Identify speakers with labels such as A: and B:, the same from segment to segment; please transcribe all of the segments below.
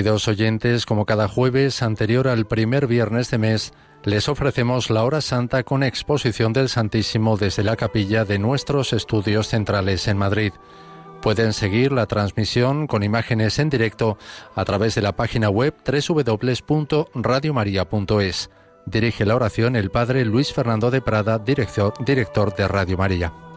A: Queridos oyentes, como cada jueves anterior al primer viernes de mes, les ofrecemos la hora santa con exposición del Santísimo desde la capilla de nuestros estudios centrales en Madrid. Pueden seguir la transmisión con imágenes en directo a través de la página web www.radiomaria.es. Dirige la oración el Padre Luis Fernando de Prada, director, director de Radio María.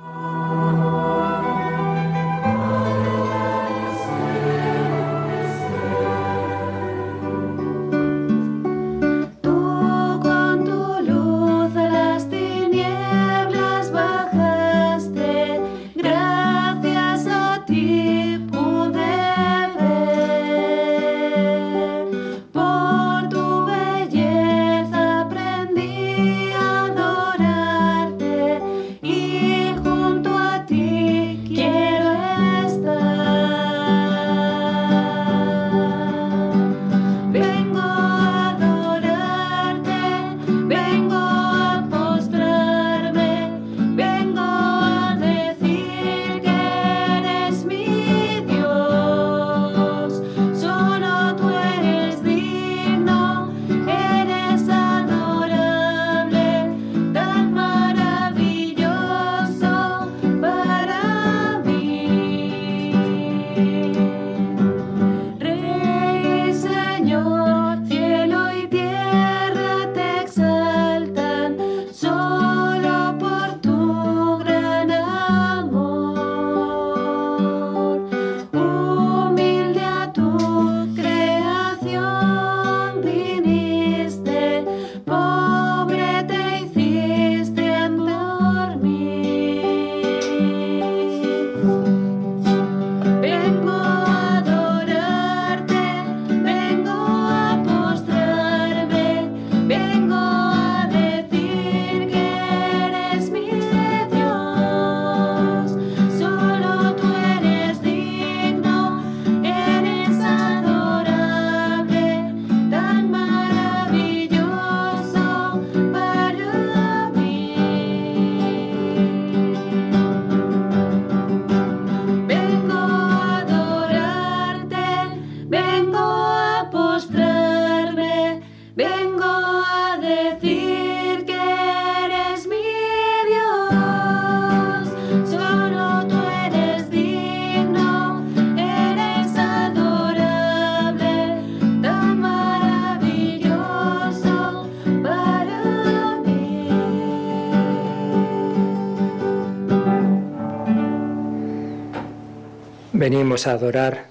B: A adorar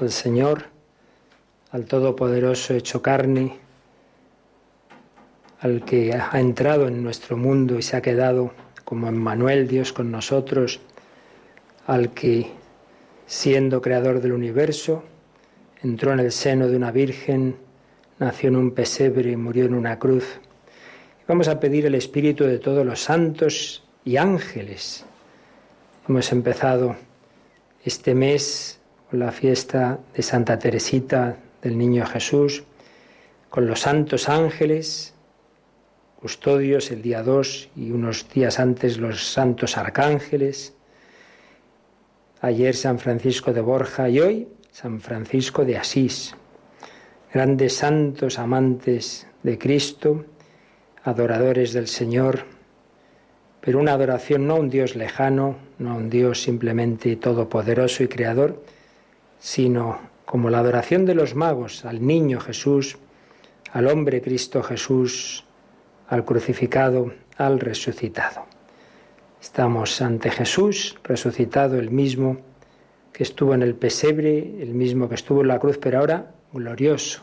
B: al Señor, al Todopoderoso hecho carne, al que ha entrado en nuestro mundo y se ha quedado como Emmanuel, Dios con nosotros, al que, siendo creador del universo, entró en el seno de una virgen, nació en un pesebre y murió en una cruz. Vamos a pedir el espíritu de todos los santos y ángeles. Hemos empezado este mes con la fiesta de Santa Teresita del Niño Jesús, con los santos ángeles, custodios el día 2 y unos días antes los santos arcángeles, ayer San Francisco de Borja y hoy San Francisco de Asís, grandes santos amantes de Cristo, adoradores del Señor, pero una adoración no a un Dios lejano, no a un Dios simplemente todopoderoso y creador, sino como la adoración de los magos al niño Jesús, al hombre Cristo Jesús, al crucificado, al resucitado. Estamos ante Jesús, resucitado, el mismo que estuvo en el pesebre, el mismo que estuvo en la cruz, pero ahora glorioso,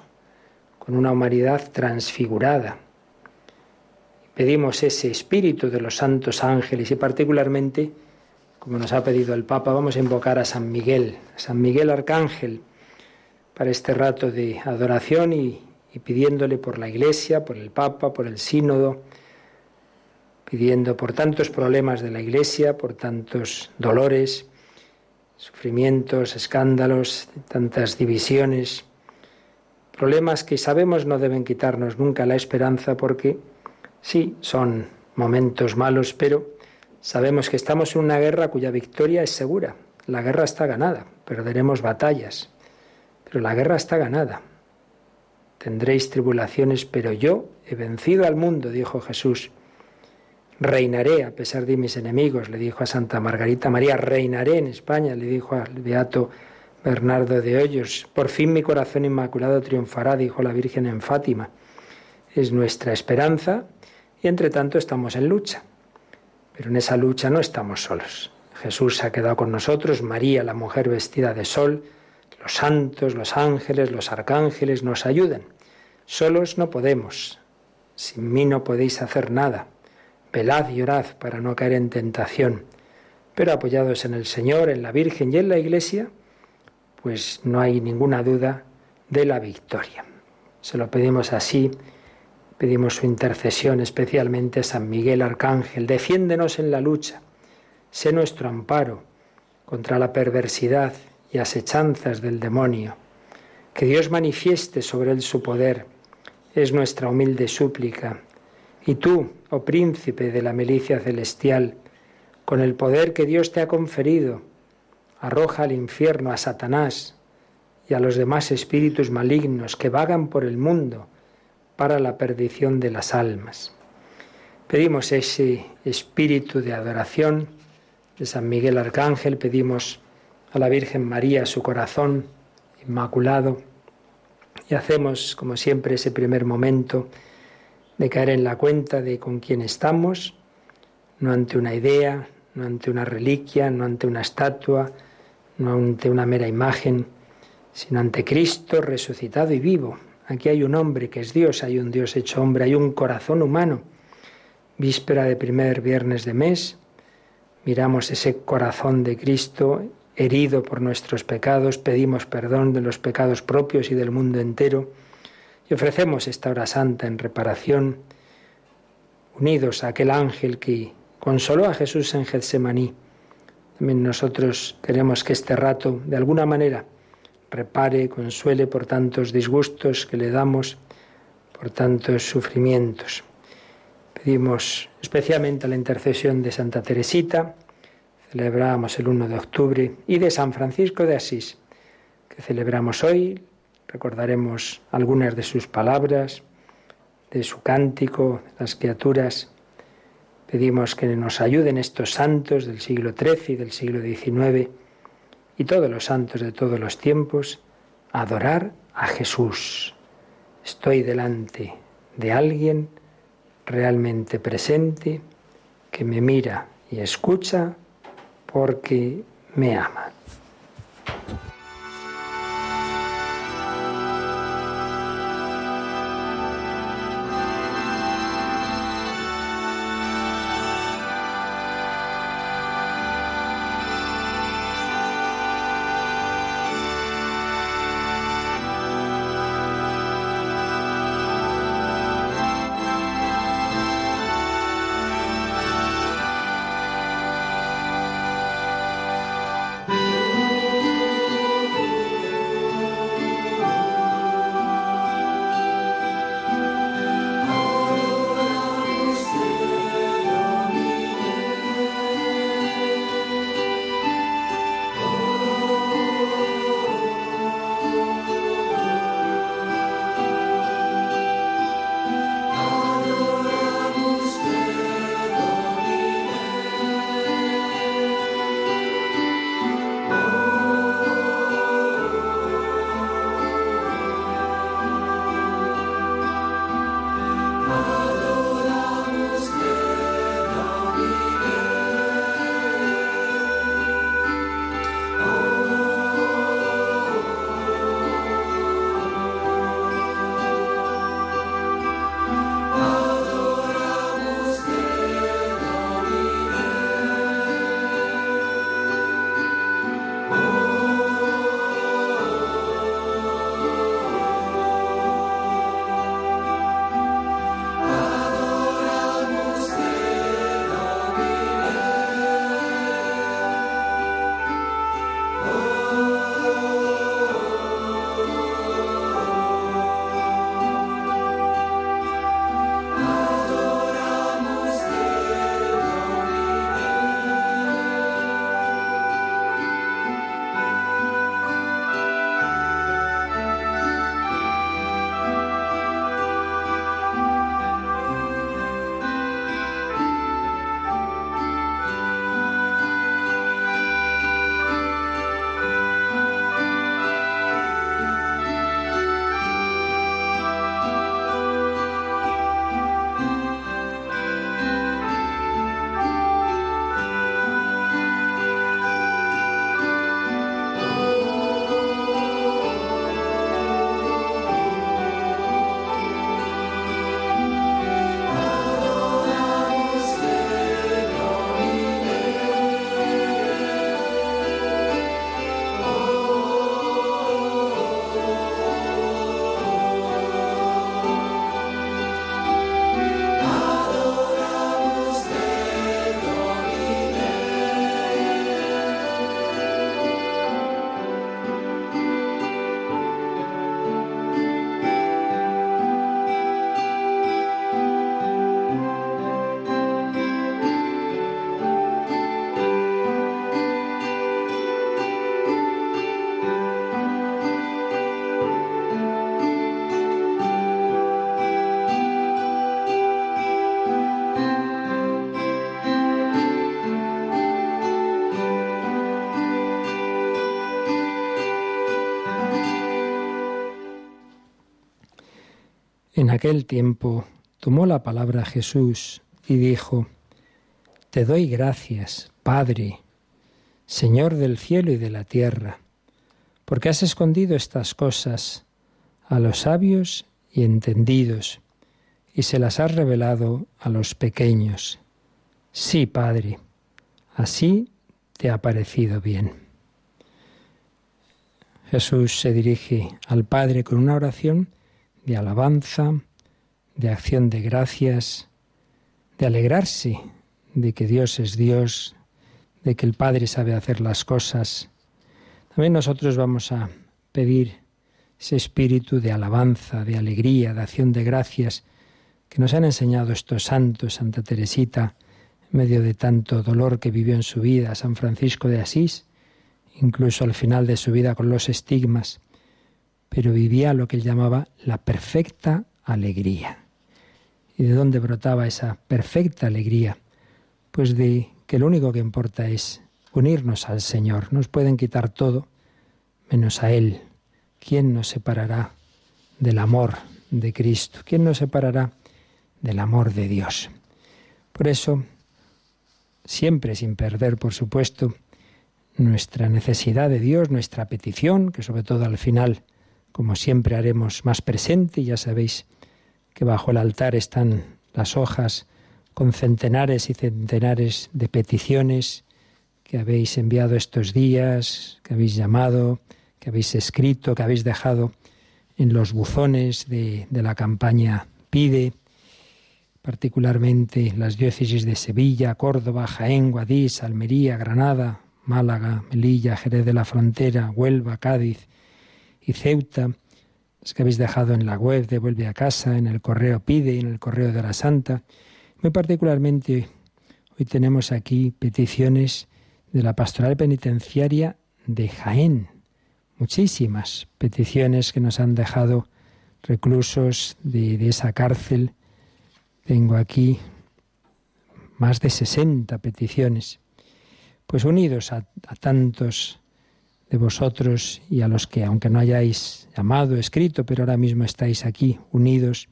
B: con una humanidad transfigurada, Pedimos ese espíritu de los santos ángeles y particularmente, como nos ha pedido el Papa, vamos a invocar a San Miguel, a San Miguel Arcángel, para este rato de adoración y, y pidiéndole por la Iglesia, por el Papa, por el Sínodo, pidiendo por tantos problemas de la Iglesia, por tantos dolores, sufrimientos, escándalos, tantas divisiones, problemas que sabemos no deben quitarnos nunca la esperanza porque Sí, son momentos malos, pero sabemos que estamos en una guerra cuya victoria es segura. La guerra está ganada, perderemos batallas, pero la guerra está ganada. Tendréis tribulaciones, pero yo he vencido al mundo, dijo Jesús. Reinaré a pesar de mis enemigos, le dijo a Santa Margarita María. Reinaré en España, le dijo al beato Bernardo de Hoyos. Por fin mi corazón inmaculado triunfará, dijo la Virgen en Fátima. Es nuestra esperanza y entre tanto estamos en lucha. Pero en esa lucha no estamos solos. Jesús se ha quedado con nosotros, María, la mujer vestida de sol, los santos, los ángeles, los arcángeles nos ayudan. Solos no podemos. Sin mí no podéis hacer nada. Velad y orad para no caer en tentación. Pero apoyados en el Señor, en la Virgen y en la Iglesia, pues no hay ninguna duda de la victoria. Se lo pedimos así, pedimos su intercesión especialmente San Miguel Arcángel. Defiéndenos en la lucha, sé nuestro amparo contra la perversidad y asechanzas del demonio. Que Dios manifieste sobre él su poder, es nuestra humilde súplica. Y tú, oh príncipe de la milicia celestial, con el poder que Dios te ha conferido, arroja al infierno a Satanás y a los demás espíritus malignos que vagan por el mundo para la perdición de las almas. Pedimos ese espíritu de adoración de San Miguel Arcángel, pedimos a la Virgen María, su corazón inmaculado, y hacemos, como siempre, ese primer momento de caer en la cuenta de con quién estamos, no ante una idea, no ante una reliquia, no ante una estatua, no ante una mera imagen, sino ante Cristo resucitado y vivo. Aquí hay un hombre que es Dios, hay un Dios hecho hombre, hay un corazón humano. Víspera de primer viernes de mes, miramos ese corazón de Cristo herido por nuestros pecados, pedimos perdón de los pecados propios y del mundo entero y ofrecemos esta hora santa en reparación, unidos a aquel ángel que consoló a Jesús en Getsemaní. También nosotros queremos que este rato, de alguna manera, repare, consuele por tantos disgustos que le damos, por tantos sufrimientos. Pedimos especialmente la intercesión de Santa Teresita, celebramos el 1 de octubre, y de San Francisco de Asís, que celebramos hoy. Recordaremos algunas de sus palabras, de su cántico, las criaturas. Pedimos que nos ayuden estos santos del siglo XIII y del siglo XIX y todos los santos de todos los tiempos adorar a Jesús. Estoy delante de alguien realmente presente que me mira y escucha porque me ama. En aquel tiempo tomó la palabra Jesús y dijo, Te doy gracias, Padre, Señor del cielo y de la tierra, porque has escondido estas cosas a los sabios y entendidos, y se las has revelado a los pequeños. Sí, Padre, así te ha parecido bien. Jesús se dirige al Padre con una oración de alabanza, de acción de gracias, de alegrarse de que Dios es Dios, de que el Padre sabe hacer las cosas. También nosotros vamos a pedir ese espíritu de alabanza, de alegría, de acción de gracias que nos han enseñado estos santos, Santa Teresita, en medio de tanto dolor que vivió en su vida, San Francisco de Asís, incluso al final de su vida con los estigmas, pero vivía lo que él llamaba la perfecta alegría. ¿Y de dónde brotaba esa perfecta alegría? Pues de que lo único que importa es unirnos al Señor. Nos pueden quitar todo menos a Él. ¿Quién nos separará del amor de Cristo? ¿Quién nos separará del amor de Dios? Por eso, siempre sin perder, por supuesto, nuestra necesidad de Dios, nuestra petición, que sobre todo al final como siempre haremos más presente. Ya sabéis que bajo el altar están las hojas con centenares y centenares de peticiones que habéis enviado estos días, que habéis llamado, que habéis escrito, que habéis dejado en los buzones de, de la campaña Pide, particularmente las diócesis de Sevilla, Córdoba, Jaén, Guadix, Almería, Granada, Málaga, Melilla, Jerez de la Frontera, Huelva, Cádiz, Ceuta, las que habéis dejado en la web de Vuelve a Casa, en el correo Pide en el correo de la Santa. Muy particularmente, hoy tenemos aquí peticiones de la pastoral penitenciaria de Jaén. Muchísimas peticiones que nos han dejado reclusos de, esa cárcel. Tengo aquí más de 60 peticiones. Pues unidos a tantos de vosotros y a los que, aunque no hayáis llamado, escrito, pero ahora mismo estáis aquí unidos,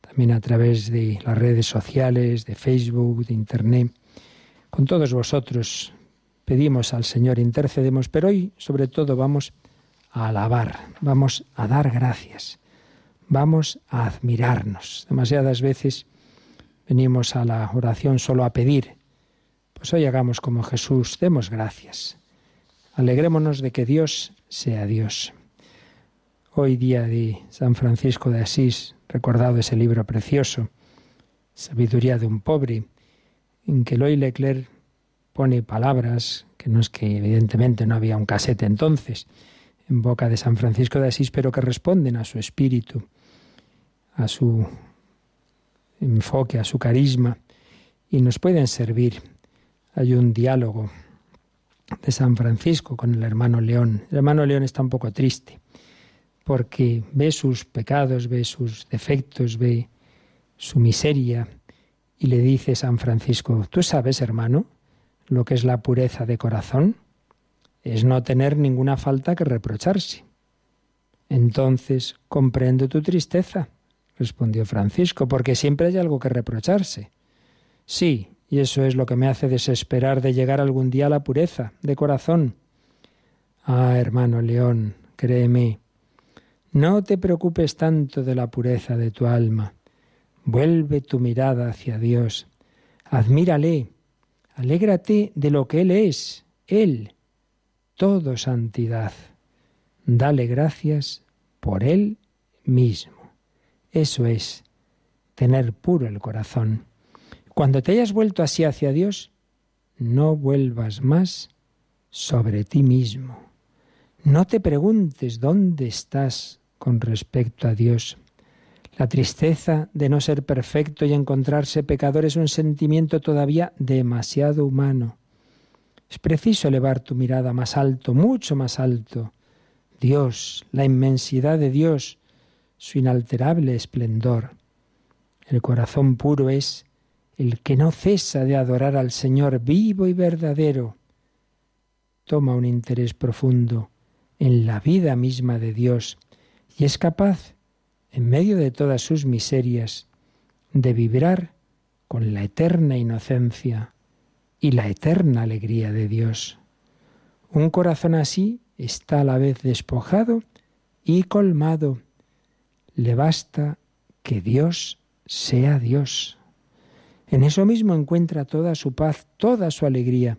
B: también a través de las redes sociales, de Facebook, de Internet. Con todos vosotros pedimos al Señor, intercedemos, pero hoy sobre todo vamos a alabar, vamos a dar gracias, vamos a admirarnos. Demasiadas veces venimos a la oración solo a pedir. Pues hoy hagamos como Jesús, demos gracias. Alegrémonos de que Dios sea Dios. Hoy día de San Francisco de Asís, recordado ese libro precioso, Sabiduría de un pobre, en que Loy Leclerc pone palabras, que no es que evidentemente no había un casete entonces, en boca de San Francisco de Asís, pero que responden a su espíritu, a su enfoque, a su carisma, y nos pueden servir. Hay un diálogo de San Francisco con el hermano León. El hermano León está un poco triste porque ve sus pecados, ve sus defectos, ve su miseria y le dice San Francisco, ¿tú sabes, hermano, lo que es la pureza de corazón? Es no tener ninguna falta que reprocharse. Entonces comprendo tu tristeza, respondió Francisco, porque siempre hay algo que reprocharse. Sí, y eso es lo que me hace desesperar de llegar algún día a la pureza de corazón. Ah, hermano León, créeme, no te preocupes tanto de la pureza de tu alma. Vuelve tu mirada hacia Dios. Admírale. Alégrate de lo que Él es, Él, todo santidad. Dale gracias por Él mismo. Eso es tener puro el corazón. Cuando te hayas vuelto así hacia Dios, no vuelvas más sobre ti mismo. No te preguntes dónde estás con respecto a Dios. La tristeza de no ser perfecto y encontrarse pecador es un sentimiento todavía demasiado humano. Es preciso elevar tu mirada más alto, mucho más alto. Dios, la inmensidad de Dios, su inalterable esplendor. El corazón puro es el que no cesa de adorar al Señor vivo y verdadero, toma un interés profundo en la vida misma de Dios y es capaz en medio de todas sus miserias, de vibrar con la eterna inocencia y la eterna alegría de Dios. Un corazón así está a la vez despojado y colmado. Le basta que Dios sea Dios. En eso mismo encuentra toda su paz, toda su alegría,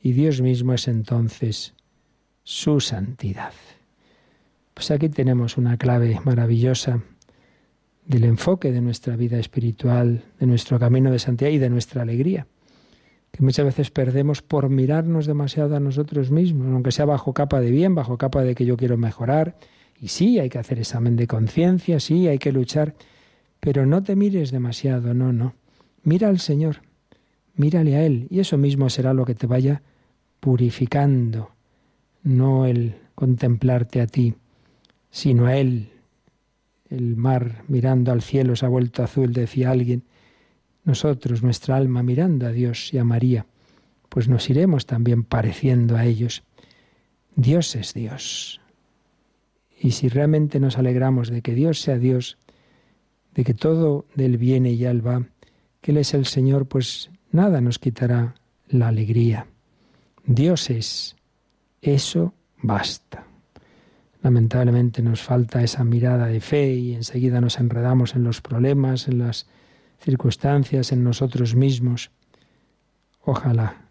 B: y Dios mismo es entonces su santidad. Pues aquí tenemos una clave maravillosa del enfoque de nuestra vida espiritual, de nuestro camino de santidad y de nuestra alegría, que muchas veces perdemos por mirarnos demasiado a nosotros mismos, aunque sea bajo capa de bien, bajo capa de que yo quiero mejorar. Y sí, hay que hacer examen de conciencia, sí, hay que luchar, pero no te mires demasiado, no, no. Mira al Señor, mírale a Él, y eso mismo será lo que te vaya purificando, no el contemplarte a ti, sino a Él. El mar mirando al cielo se ha vuelto azul, decía alguien. Nosotros, nuestra alma, mirando a Dios y a María, pues nos iremos también pareciendo a ellos. Dios es Dios. Y si realmente nos alegramos de que Dios sea Dios, de que todo del viene y al va, que Él es el Señor, pues nada nos quitará la alegría. Dios es. Eso basta. Lamentablemente nos falta esa mirada de fe y enseguida nos enredamos en los problemas, en las circunstancias, en nosotros mismos. Ojalá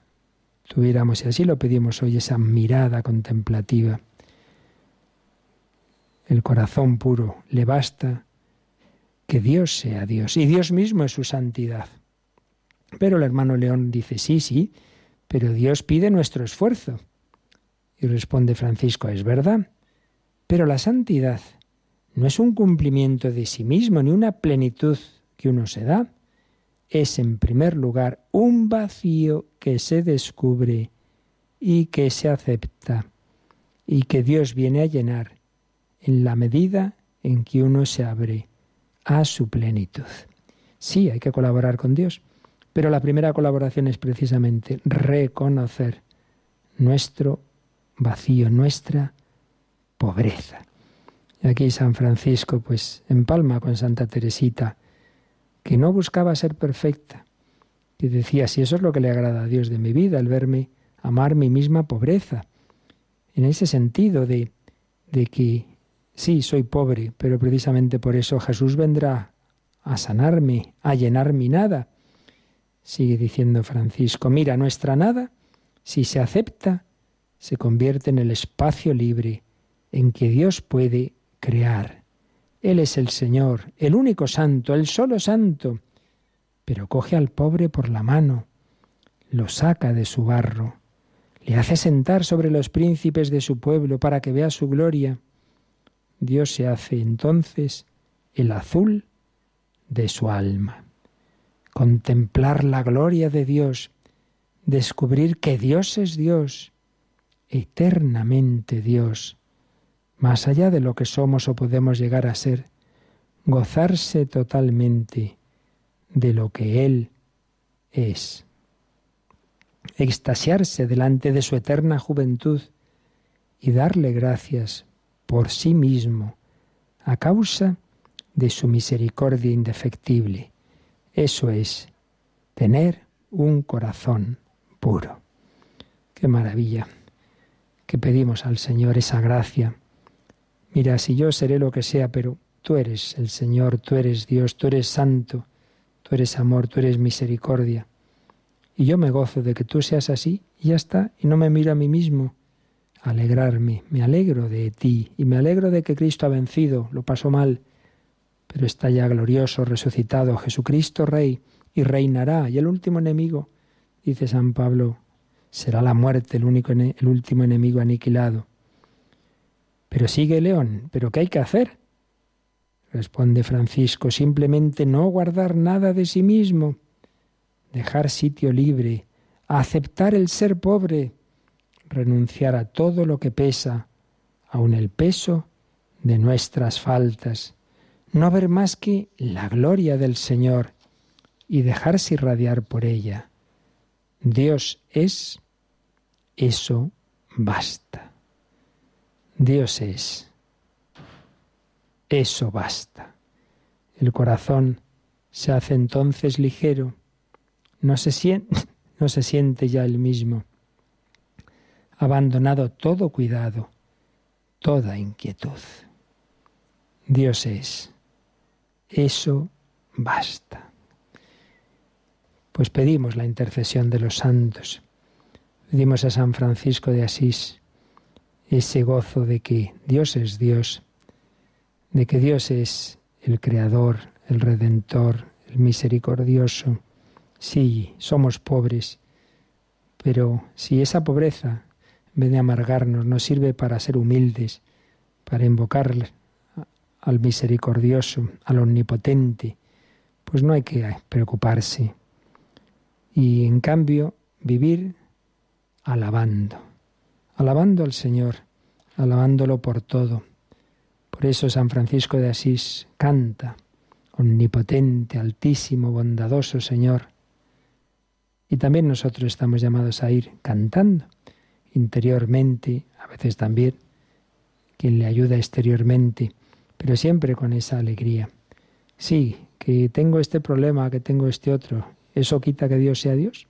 B: tuviéramos, y así lo pedimos hoy, esa mirada contemplativa. El corazón puro le basta que Dios sea Dios y Dios mismo es su santidad. Pero el hermano León dice, sí, sí, pero Dios pide nuestro esfuerzo. Y responde Francisco, es verdad, pero la santidad no es un cumplimiento de sí mismo ni una plenitud que uno se da. Es en primer lugar un vacío que se descubre y que se acepta y que Dios viene a llenar en la medida en que uno se abre a su plenitud. Sí, hay que colaborar con Dios, pero la primera colaboración es precisamente reconocer nuestro vacío, nuestra pobreza. Y aquí San Francisco, pues, empalma con Santa Teresita, que no buscaba ser perfecta, que decía, si eso es lo que le agrada a Dios de mi vida, el verme amar mi misma pobreza. En ese sentido de, de que sí, soy pobre, pero precisamente por eso Jesús vendrá a sanarme, a llenar mi nada. Sigue diciendo Francisco, mira, nuestra nada, si se acepta, se convierte en el espacio libre en que Dios puede crear. Él es el Señor, el único santo, el solo santo, pero coge al pobre por la mano, lo saca de su barro, le hace sentar sobre los príncipes de su pueblo para que vea su gloria. Dios se hace entonces el azul de su alma. Contemplar la gloria de Dios, descubrir que Dios es Dios, eternamente Dios, más allá de lo que somos o podemos llegar a ser, gozarse totalmente de lo que Él es, extasiarse delante de su eterna juventud y darle gracias por sí mismo a causa de su misericordia indefectible. Eso es tener un corazón puro. Qué maravilla que pedimos al Señor esa gracia Mira, si yo seré lo que sea, pero tú eres el Señor, tú eres Dios, tú eres santo, tú eres amor, tú eres misericordia. Y yo me gozo de que tú seas así y ya está, y no me miro a mí mismo. Alegrarme, me alegro de ti y me alegro de que Cristo ha vencido, lo pasó mal, pero está ya glorioso, resucitado, Jesucristo Rey, y reinará. Y el último enemigo, dice San Pablo, será la muerte, el, único, el último enemigo aniquilado. Pero sigue León, ¿pero qué hay que hacer? Responde Francisco, simplemente no guardar nada de sí mismo, dejar sitio libre, aceptar el ser pobre, renunciar a todo lo que pesa, aun el peso de nuestras faltas, no ver más que la gloria del Señor y dejarse irradiar por ella. Dios es, eso basta. Dios es. eso basta. El corazón se hace entonces ligero, no se siente, ya el mismo. Abandonado todo cuidado, toda inquietud. Dios es. Eso basta. Pues pedimos la intercesión de los santos. Pedimos a San Francisco de Asís ese gozo de que Dios es Dios, de que Dios es el Creador, el Redentor, el Misericordioso. Sí, somos pobres, pero si esa pobreza, en vez de amargarnos, nos sirve para ser humildes, para invocar al misericordioso, al omnipotente, pues no hay que preocuparse. Y en cambio, vivir alabando, alabando al Señor, alabándolo por todo. Por eso San Francisco de Asís canta, omnipotente, altísimo, bondadoso Señor. Y también nosotros estamos llamados a ir cantando interiormente, a veces también quien le ayuda exteriormente, pero siempre con esa alegría. Sí, que tengo este problema, que tengo este otro, ¿eso quita que Dios sea Dios?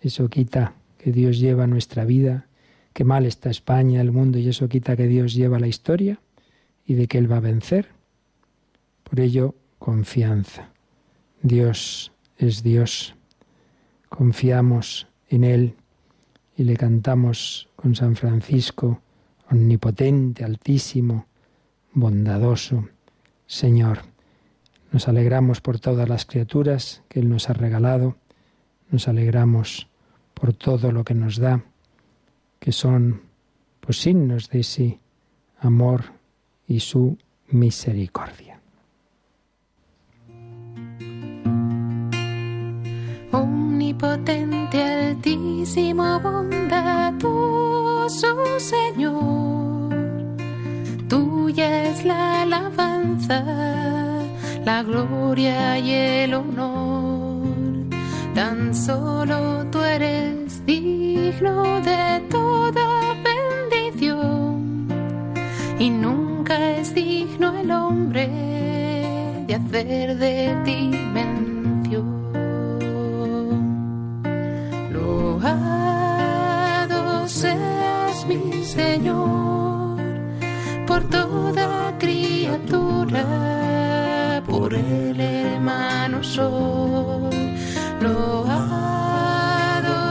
B: ¿Eso quita que Dios lleva nuestra vida? ¿Que mal está España, el mundo, y eso quita que Dios lleva la historia y de que Él va a vencer? Por ello, confianza. Dios es Dios. Confiamos en Él y le cantamos con San Francisco, omnipotente, altísimo, bondadoso, Señor. Nos alegramos por todas las criaturas que Él nos ha regalado, nos alegramos por todo lo que nos da, que son pues signos de ese amor y su misericordia.
C: Omnipotente, altísimo, bondadoso Señor Tuya es la alabanza, la gloria y el honor. Tan solo tú eres digno de toda bendición. Y nunca es digno el hombre de hacer de ti mención. Loado seas mi Señor por toda criatura, por el hermano sol. Loado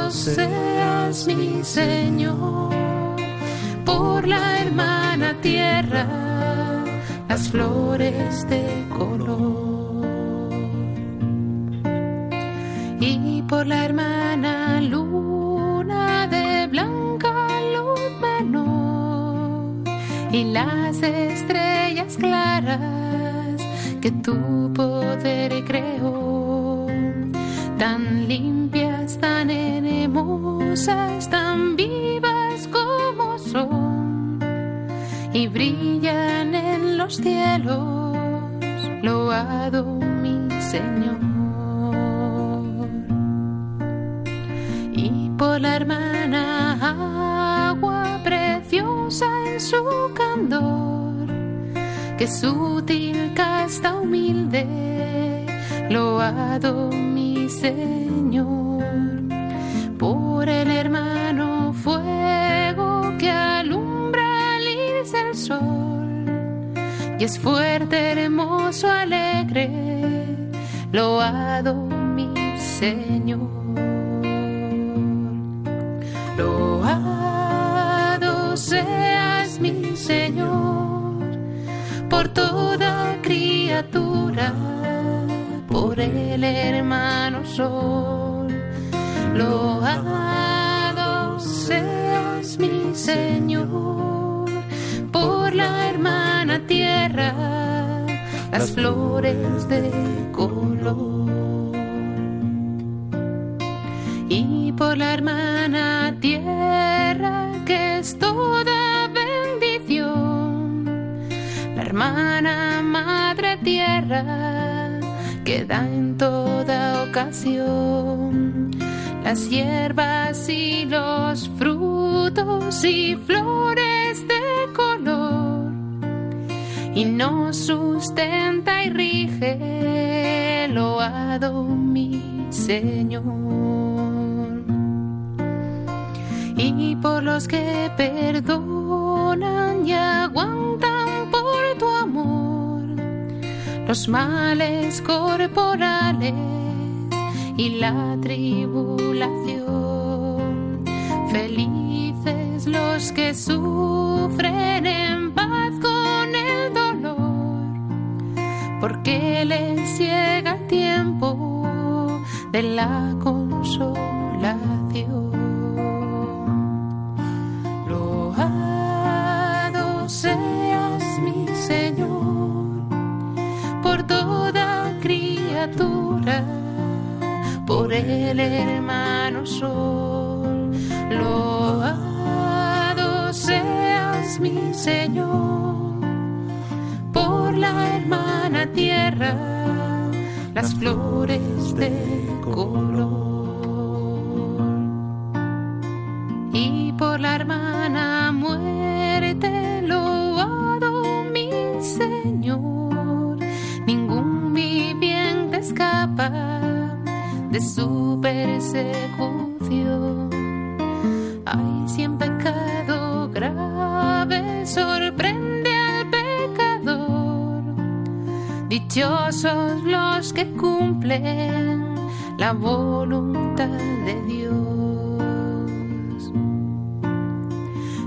C: seas mi Señor, por la hermana tierra, las flores de color. Y por la hermana y las estrellas claras que tu poder creó, tan limpias, tan hermosas, tan vivas como son, y brillan en los cielos, loado mi Señor. Y por la hermana en su candor, que sutil, casta, humilde, loado mi Señor, por el hermano fuego que alumbra el sol, y es fuerte, hermoso, alegre, loado mi Señor. Por el hermano sol. Loado seas mi Señor por la hermana tierra, las flores de color. y por la hermana tierra que es toda bendición, la hermana tierra que da en toda ocasión las hierbas y los frutos y flores de color y nos sustenta y rige, loado mi Señor. Y por los que perdonan y aguantan por tu amor los males corporales y la tribulación. Felices los que sufren en paz con el dolor, porque les llega el tiempo de la consolación. Loado seas por el hermano sol. Loado seas mi Señor por la hermana tierra, las flores de color. De su persecución. Ay, si pecado grave sorprende al pecador. Dichosos los que cumplen la voluntad de Dios.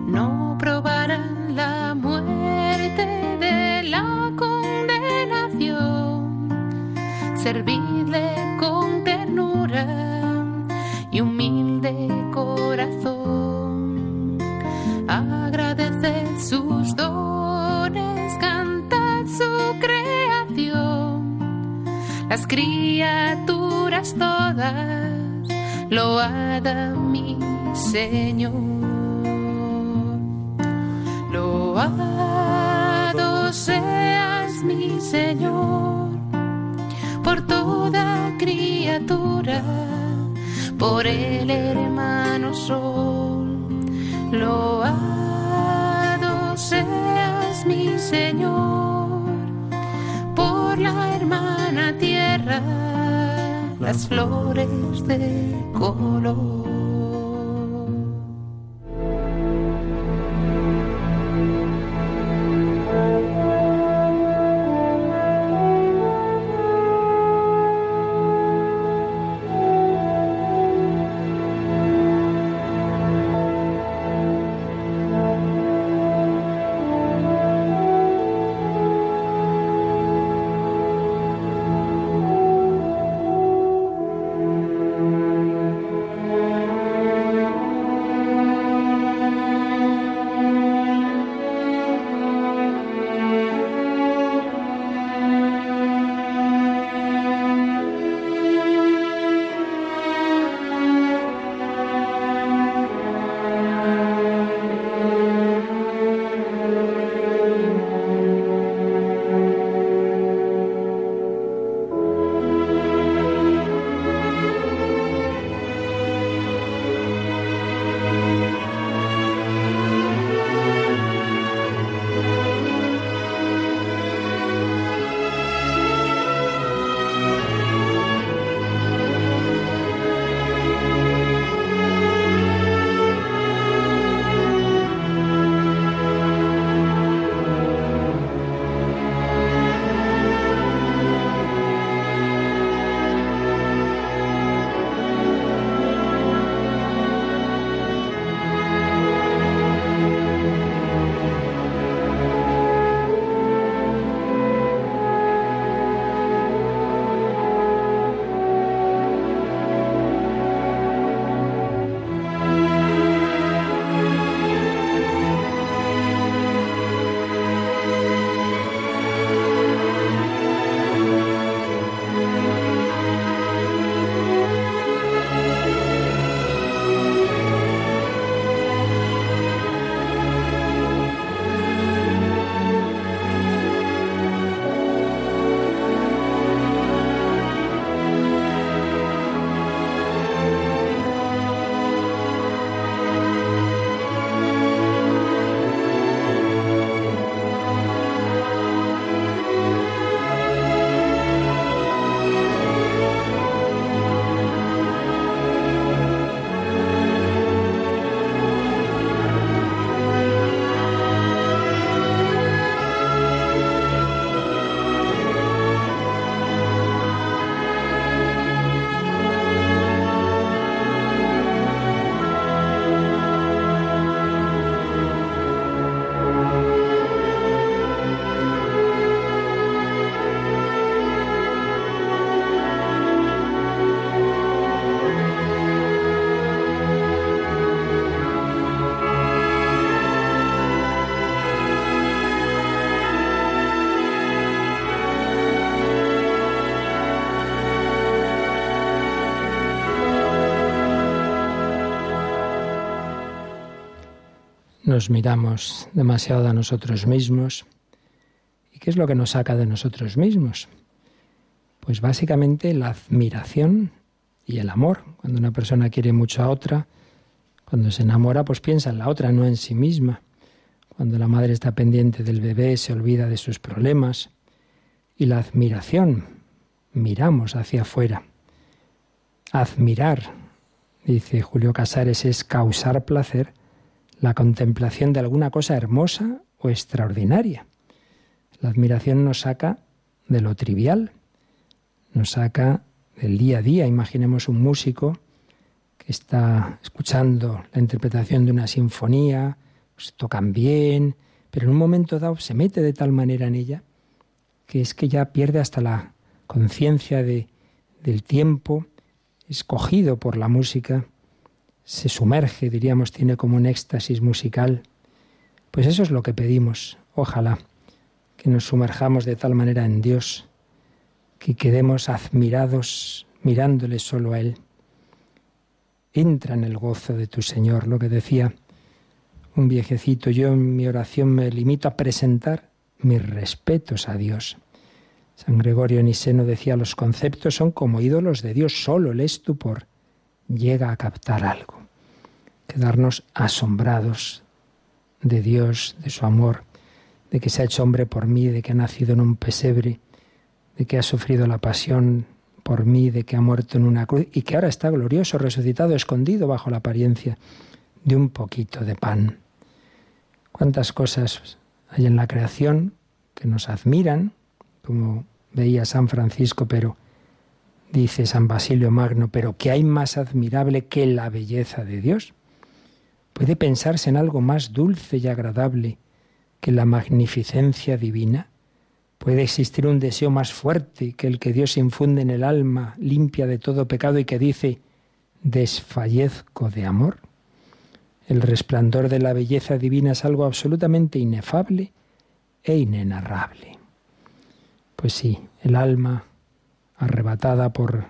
C: No probarán la muerte Servidle con ternura y humilde corazón. Agradeced sus dones, cantad su creación. Las criaturas todas load a mi Señor. Loado seas mi Señor toda criatura, por el hermano sol. Loado seas mi Señor por la hermana tierra, las flores de color.
B: Nos miramos demasiado a nosotros mismos. ¿Y qué es lo que nos saca de nosotros mismos? Pues básicamente la admiración y el amor. Cuando una persona quiere mucho a otra, cuando se enamora, pues piensa en la otra, no en sí misma. Cuando la madre está pendiente del bebé, se olvida de sus problemas. Y la admiración, miramos hacia afuera. Admirar, dice Julio Casares, es causar placer la contemplación de alguna cosa hermosa o extraordinaria. La admiración nos saca de lo trivial, nos saca del día a día. Imaginemos un músico que está escuchando la interpretación de una sinfonía, pues tocan bien, pero en un momento dado se mete de tal manera en ella que es que ya pierde hasta la conciencia de, del tiempo, escogido por la música se sumerge, diríamos, tiene como un éxtasis musical. Pues eso es lo que pedimos. Ojalá que nos sumerjamos de tal manera en Dios que quedemos admirados mirándole solo a Él. Entra en el gozo de tu Señor, lo que decía un viejecito. Yo en mi oración me limito a presentar mis respetos a Dios. San Gregorio Niseno decía, los conceptos son como ídolos de Dios, solo el estupor llega a captar algo quedarnos asombrados de Dios, de su amor, de que se ha hecho hombre por mí, de que ha nacido en un pesebre, de que ha sufrido la pasión por mí, de que ha muerto en una cruz y que ahora está glorioso, resucitado, escondido bajo la apariencia de un poquito de pan. ¿Cuántas cosas hay en la creación que nos admiran, como veía San Francisco, pero dice San Basilio Magno, pero que hay más admirable que la belleza de Dios? ¿Puede pensarse en algo más dulce y agradable que la magnificencia divina? ¿Puede existir un deseo más fuerte que el que Dios infunde en el alma limpia de todo pecado y que dice, desfallezco de amor? El resplandor de la belleza divina es algo absolutamente inefable e inenarrable. Pues sí, el alma, arrebatada por,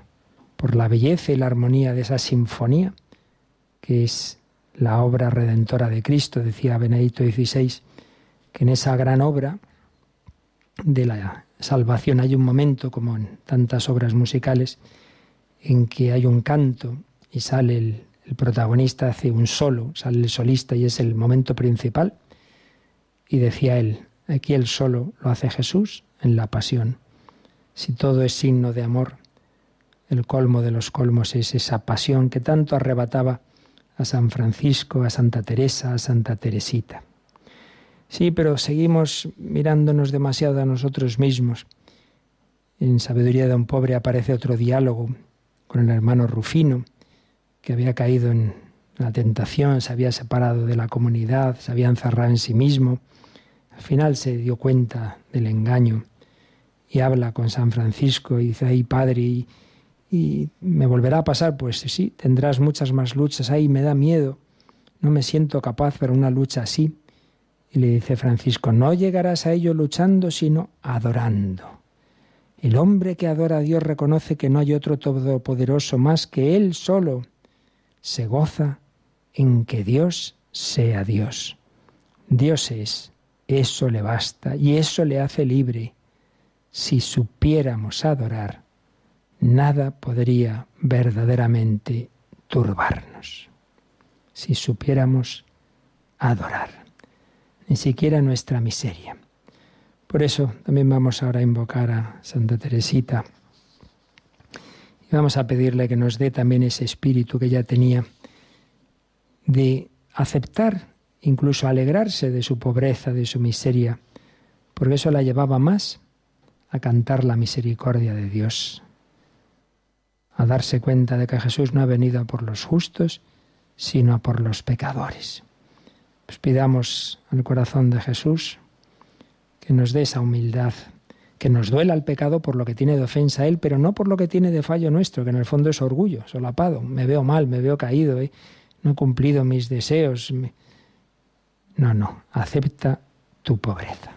B: por la belleza y la armonía de esa sinfonía, que es la obra redentora de Cristo, decía Benedicto XVI, que en esa gran obra de la salvación hay un momento, como en tantas obras musicales, en que hay un canto y sale el, el protagonista, hace un solo, sale el solista y es el momento principal. Y decía él, aquí el solo lo hace Jesús en la pasión. Si todo es signo de amor, el colmo de los colmos es esa pasión que tanto arrebataba a San Francisco, a Santa Teresa, a Santa Teresita. Sí, pero seguimos mirándonos demasiado a nosotros mismos. En Sabiduría de un pobre aparece otro diálogo con el hermano Rufino, que había caído en la tentación, se había separado de la comunidad, se había encerrado en sí mismo. Al final se dio cuenta del engaño y habla con San Francisco y dice, ay padre, y me volverá a pasar, pues sí, tendrás muchas más luchas. Ahí me da miedo, no me siento capaz para una lucha así. Y le dice Francisco, no llegarás a ello luchando, sino adorando. El hombre que adora a Dios reconoce que no hay otro todopoderoso más que Él solo. Se goza en que Dios sea Dios. Dios es, eso le basta y eso le hace libre. Si supiéramos adorar, nada podría verdaderamente turbarnos si supiéramos adorar, ni siquiera nuestra miseria. Por eso también vamos ahora a invocar a Santa Teresita y vamos a pedirle que nos dé también ese espíritu que ella tenía de aceptar, incluso alegrarse de su pobreza, de su miseria, porque eso la llevaba más a cantar la misericordia de Dios, a darse cuenta de que Jesús no ha venido por los justos, sino a por los pecadores. Pues pidamos al corazón de Jesús que nos dé esa humildad, que nos duela el pecado por lo que tiene de ofensa a Él, pero no por lo que tiene de fallo nuestro, que en el fondo es orgullo, solapado. Me veo mal, me veo caído, ¿eh? no he cumplido mis deseos. No, no, acepta tu pobreza.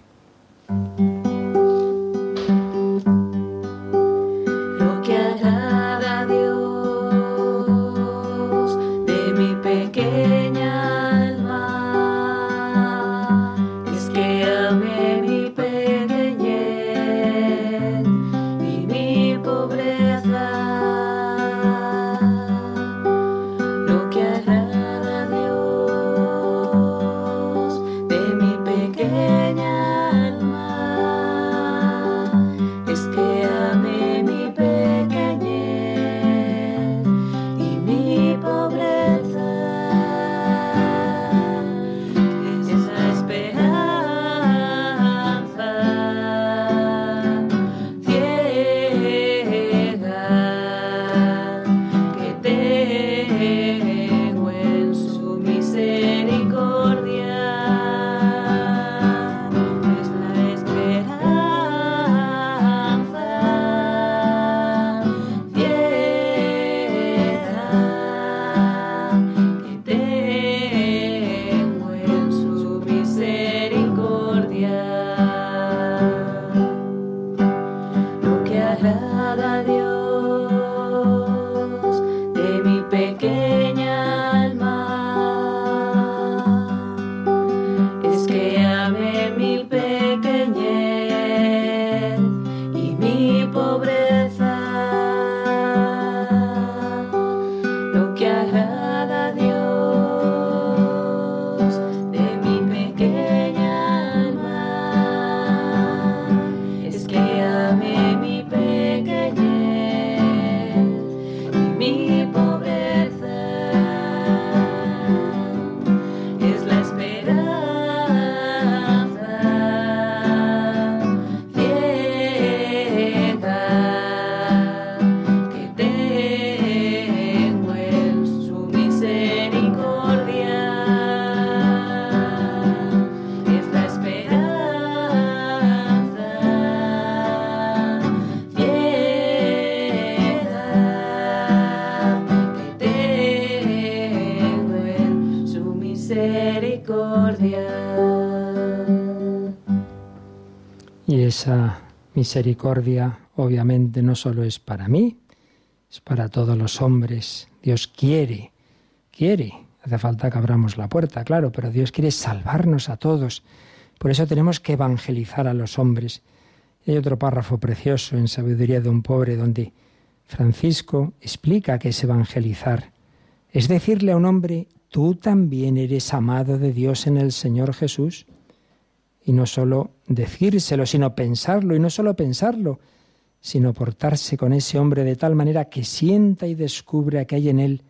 B: Misericordia obviamente no solo es para mí, es para todos los hombres. Dios quiere, quiere. Hace falta que abramos la puerta, claro, pero Dios quiere salvarnos a todos. Por eso tenemos que evangelizar a los hombres. Hay otro párrafo precioso en Sabiduría de un pobre donde Francisco explica que es evangelizar. Es decirle a un hombre, tú también eres amado de Dios en el Señor Jesús. Y no solo decírselo, sino pensarlo, y no solo pensarlo, sino portarse con ese hombre de tal manera que sienta y descubra que hay en él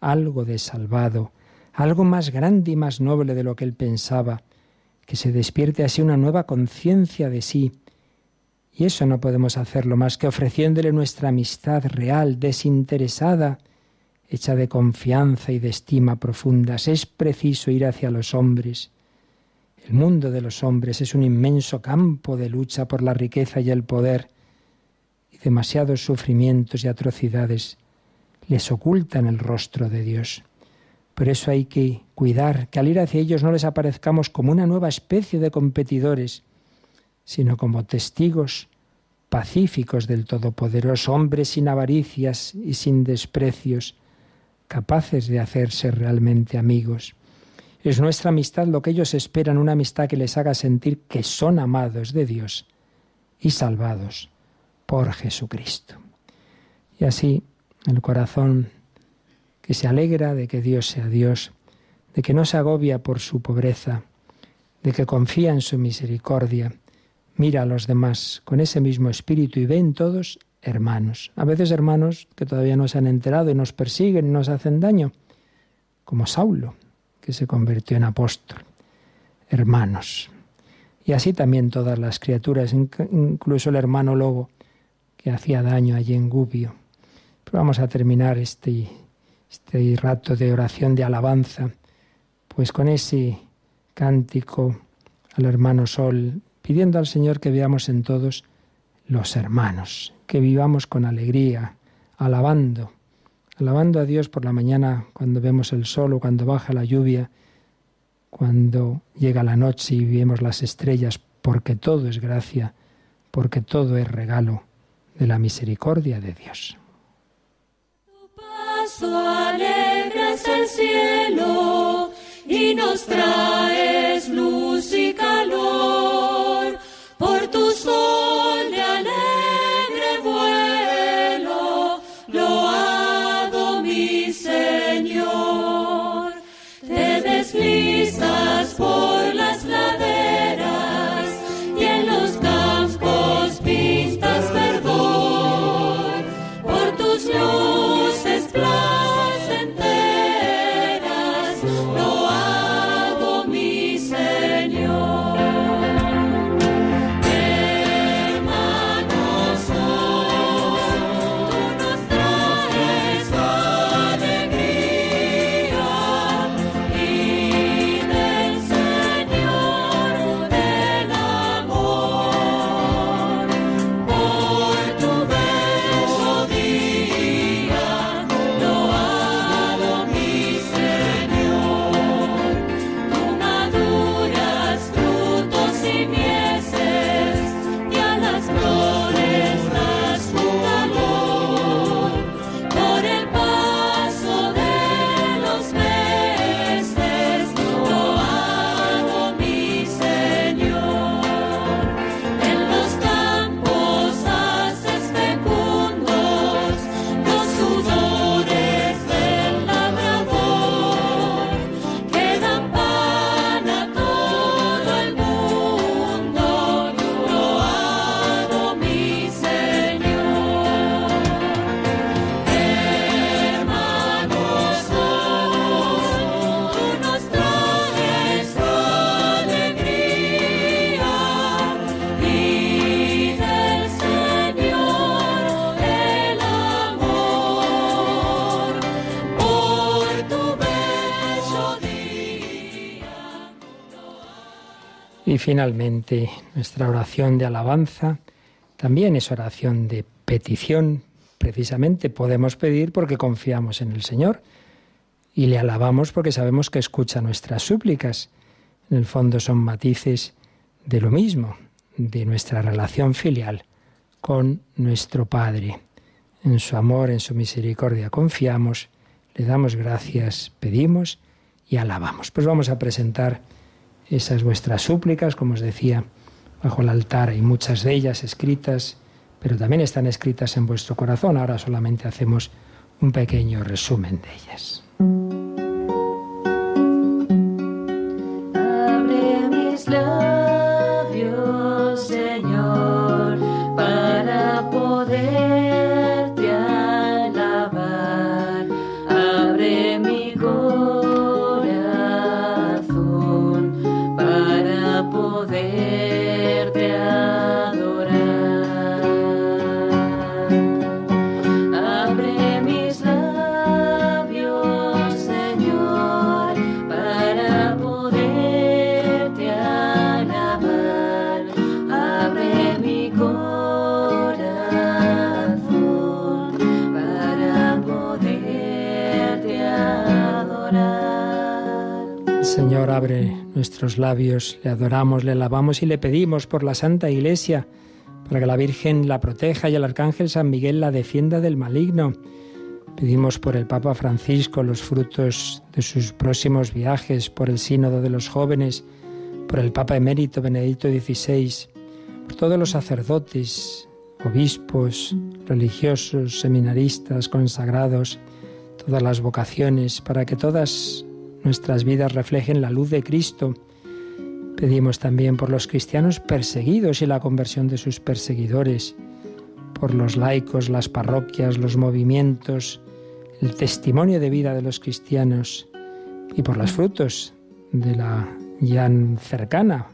B: algo de salvado, algo más grande y más noble de lo que él pensaba, que se despierte así una nueva conciencia de sí. Y eso no podemos hacerlo más que ofreciéndole nuestra amistad real, desinteresada, hecha de confianza y de estima profundas. Es preciso ir hacia los hombres. El mundo de los hombres es un inmenso campo de lucha por la riqueza y el poder, y demasiados sufrimientos y atrocidades les ocultan el rostro de Dios. Por eso hay que cuidar que al ir hacia ellos no les aparezcamos como una nueva especie de competidores, sino como testigos pacíficos del Todopoderoso, hombres sin avaricias y sin desprecios, capaces de hacerse realmente amigos. Es nuestra amistad lo que ellos esperan, una amistad que les haga sentir que son amados de Dios y salvados por Jesucristo. Y así el corazón que se alegra de que Dios sea Dios, de que no se agobia por su pobreza, de que confía en su misericordia, mira a los demás con ese mismo espíritu y ven todos hermanos. A veces hermanos que todavía no se han enterado y nos persiguen y nos hacen daño, como Saulo, que se convirtió en apóstol. Hermanos. Y así también todas las criaturas, incluso el hermano lobo que hacía daño allí en Gubio. Pero vamos a terminar este, este rato de oración de alabanza, pues con ese cántico al hermano Sol, pidiendo al Señor que veamos en todos los hermanos, que vivamos con alegría, alabando, alabando a Dios por la mañana cuando vemos el sol o cuando baja la lluvia, cuando llega la noche y vemos las estrellas, porque todo es gracia, porque todo es regalo de la misericordia de Dios.
A: Tu alegres el cielo y nos traes luz y calor
B: finalmente, nuestra oración de alabanza también es oración de petición. Precisamente podemos pedir porque confiamos en el Señor y le alabamos porque sabemos que escucha nuestras súplicas. En el fondo son matices de lo mismo, de nuestra relación filial con nuestro Padre. En su amor, en su misericordia confiamos, le damos gracias, pedimos y alabamos. Pues vamos a presentar esas vuestras súplicas, como os decía, bajo el altar hay muchas de ellas escritas, pero también están escritas en vuestro corazón. Ahora solamente hacemos un pequeño resumen de ellas.
A: Abre mis
B: nuestros labios, le adoramos, le alabamos y le pedimos por la Santa Iglesia, para que la Virgen la proteja y el Arcángel San Miguel la defienda del maligno. Pedimos por el Papa Francisco los frutos de sus próximos viajes, por el Sínodo de los Jóvenes, por el Papa Emérito Benedicto XVI, por todos los sacerdotes, obispos, religiosos, seminaristas, consagrados, todas las vocaciones, para que todas nuestras vidas reflejen la luz de Cristo. Pedimos también por los cristianos perseguidos y la conversión de sus perseguidores, por los laicos, las parroquias, los movimientos, el testimonio de vida de los cristianos y por los frutos de la ya cercana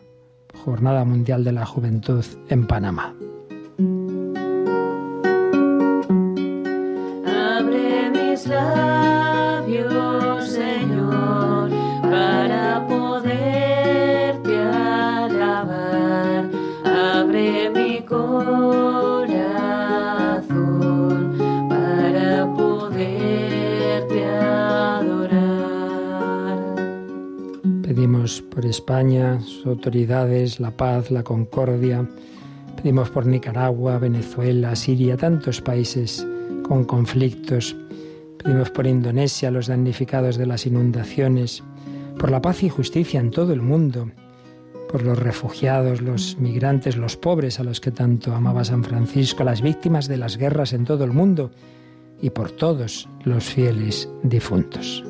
B: Jornada Mundial de la Juventud en Panamá.
A: Abre mis labios, Señor, para poderte alabar. Abre mi corazón para poderte adorar.
B: Pedimos por España, sus autoridades, la paz, la concordia. Pedimos por Nicaragua, Venezuela, Siria, tantos países con conflictos. Pedimos por Indonesia, los damnificados de las inundaciones, por la paz y justicia en todo el mundo, por los refugiados, los migrantes, los pobres a los que tanto amaba San Francisco, las víctimas de las guerras en todo el mundo y por todos los fieles difuntos.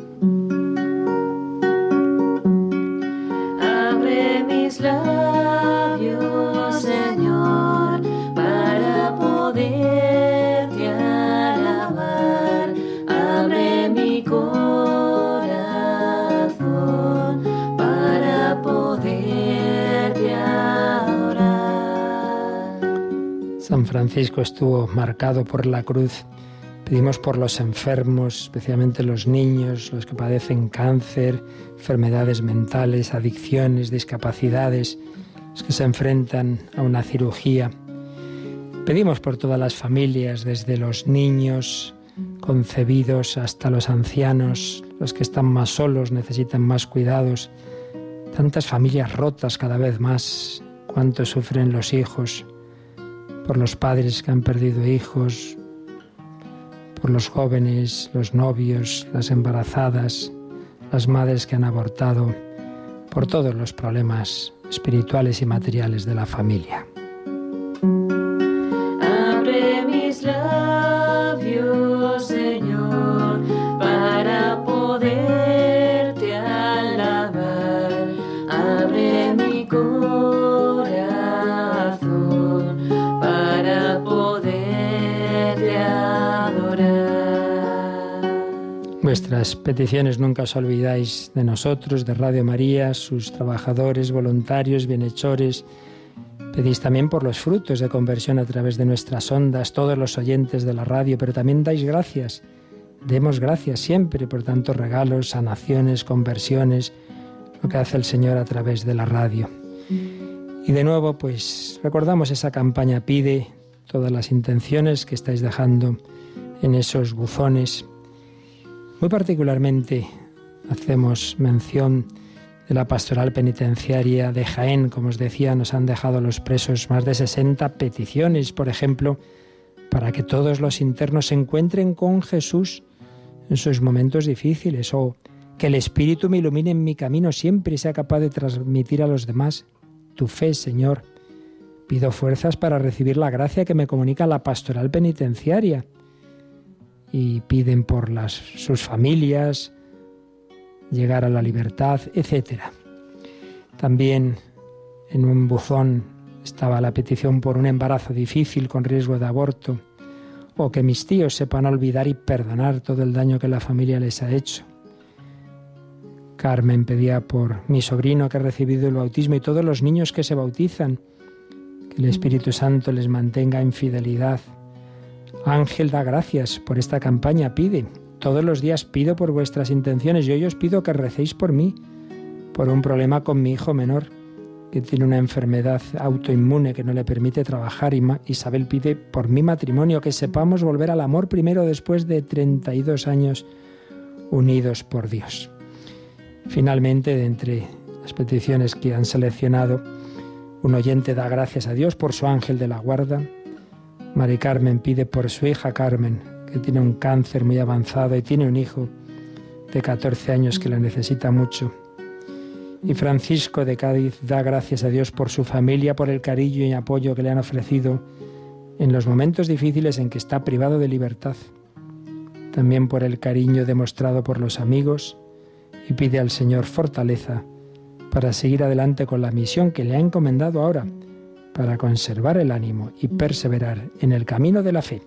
B: Francisco estuvo marcado por la cruz. Pedimos por los enfermos, especialmente los niños, los que padecen cáncer, enfermedades mentales, adicciones, discapacidades, los que se enfrentan a una cirugía. Pedimos por todas las familias, desde los niños concebidos hasta los ancianos, los que están más solos, necesitan más cuidados. Tantas familias rotas cada vez más, cuánto sufren los hijos, por los padres que han perdido hijos, por los jóvenes, los novios, las embarazadas, las madres que han abortado, por todos los problemas espirituales y materiales de la familia. Vuestras peticiones nunca os olvidáis de nosotros, de Radio María, sus trabajadores, voluntarios, bienhechores. Pedís también por los frutos de conversión a través de nuestras ondas, todos los oyentes de la radio, pero también dais gracias. Demos gracias siempre por tantos regalos, sanaciones, conversiones, lo que hace el Señor a través de la radio. Y de nuevo, pues recordamos esa campaña Pide, todas las intenciones que estáis dejando en esos buzones. Muy particularmente hacemos mención de la pastoral penitenciaria de Jaén. Como os decía, nos han dejado los presos más de 60 peticiones, por ejemplo, para que todos los internos se encuentren con Jesús en sus momentos difíciles o que el Espíritu me ilumine en mi camino siempre y sea capaz de transmitir a los demás tu fe, Señor. Pido fuerzas para recibir la gracia que me comunica la pastoral penitenciaria. Y piden por las, sus familias, llegar a la libertad, etc. También en un buzón estaba la petición por un embarazo difícil con riesgo de aborto, o que mis tíos sepan olvidar y perdonar todo el daño que la familia les ha hecho. Carmen pedía por mi sobrino que ha recibido el bautismo y todos los niños que se bautizan, que el Espíritu Santo les mantenga en fidelidad. Ángel da gracias por esta campaña, pide todos los días pido por vuestras intenciones y hoy os pido que recéis por mí, por un problema con mi hijo menor, que tiene una enfermedad autoinmune que no le permite trabajar. Isabel pide por mi matrimonio que sepamos volver al amor primero después de 32 años unidos por Dios. Finalmente, de entre las peticiones que han seleccionado, un oyente da gracias a Dios por su ángel de la guarda. Mari Carmen pide por su hija Carmen, que tiene un cáncer muy avanzado y tiene un hijo de 14 años que la necesita mucho. Y Francisco de Cádiz da gracias a Dios por su familia, por el cariño y apoyo que le han ofrecido en los momentos difíciles en que está privado de libertad. También por el cariño demostrado por los amigos y pide al Señor fortaleza para seguir adelante con la misión que le ha encomendado ahora, para conservar el ánimo y perseverar en el camino de la fe.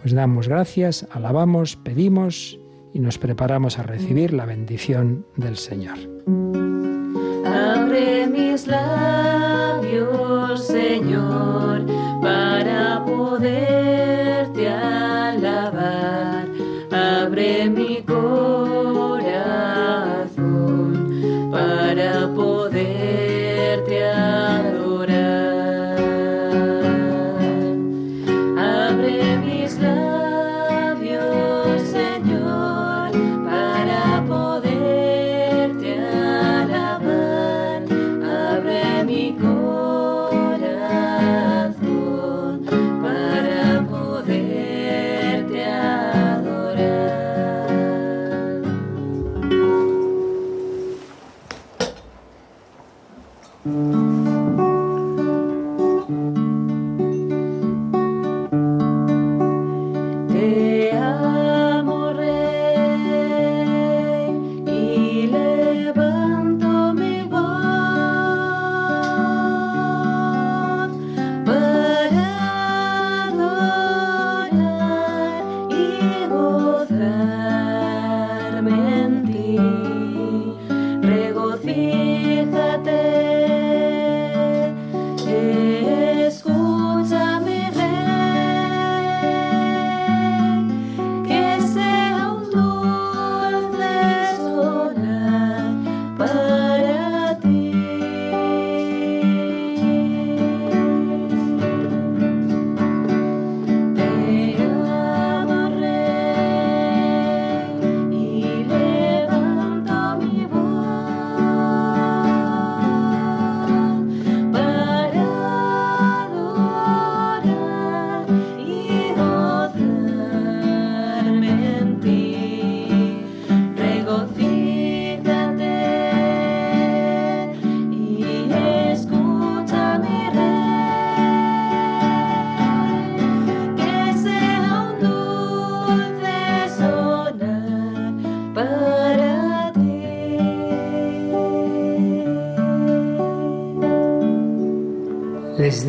B: Pues damos gracias, alabamos, pedimos y nos preparamos a recibir la bendición del Señor.
A: Abre mis labios, Señor, para poderte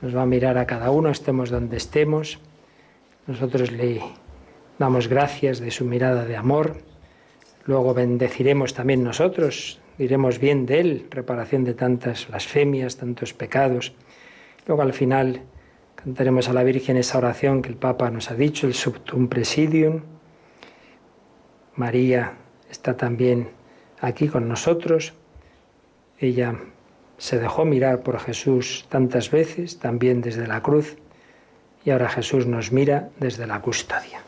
B: nos va a mirar a cada uno, estemos donde estemos. Nosotros le damos gracias de su mirada de amor. Luego bendeciremos también nosotros
C: diremos bien de Él, reparación de tantas blasfemias, tantos pecados. Luego al final cantaremos a la Virgen esa oración que el Papa nos ha dicho, el Subtum Presidium. María está también aquí con nosotros. Ella se dejó mirar por Jesús tantas veces, también desde la cruz, y ahora Jesús nos mira desde la custodia.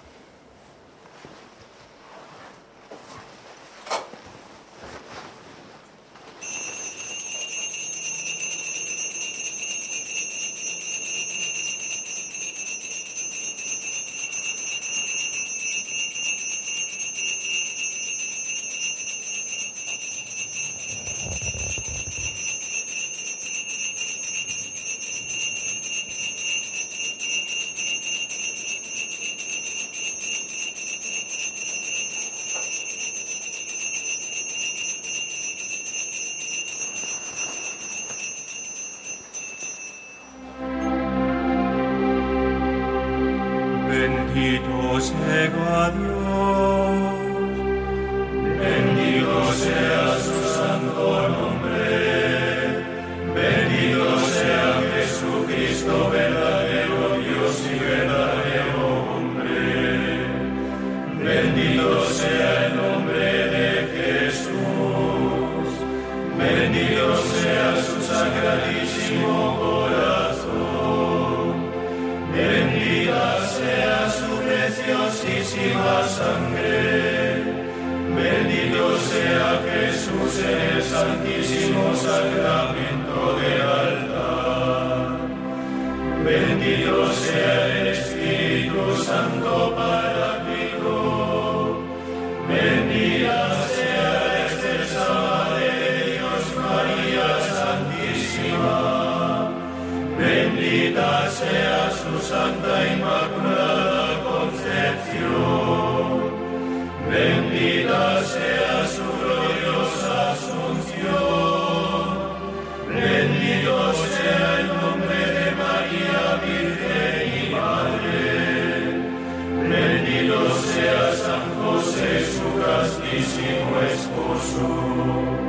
D: Y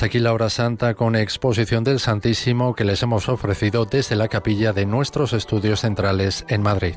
D: hasta aquí la hora santa con exposición del Santísimo que les hemos ofrecido desde la capilla de nuestros estudios centrales en Madrid.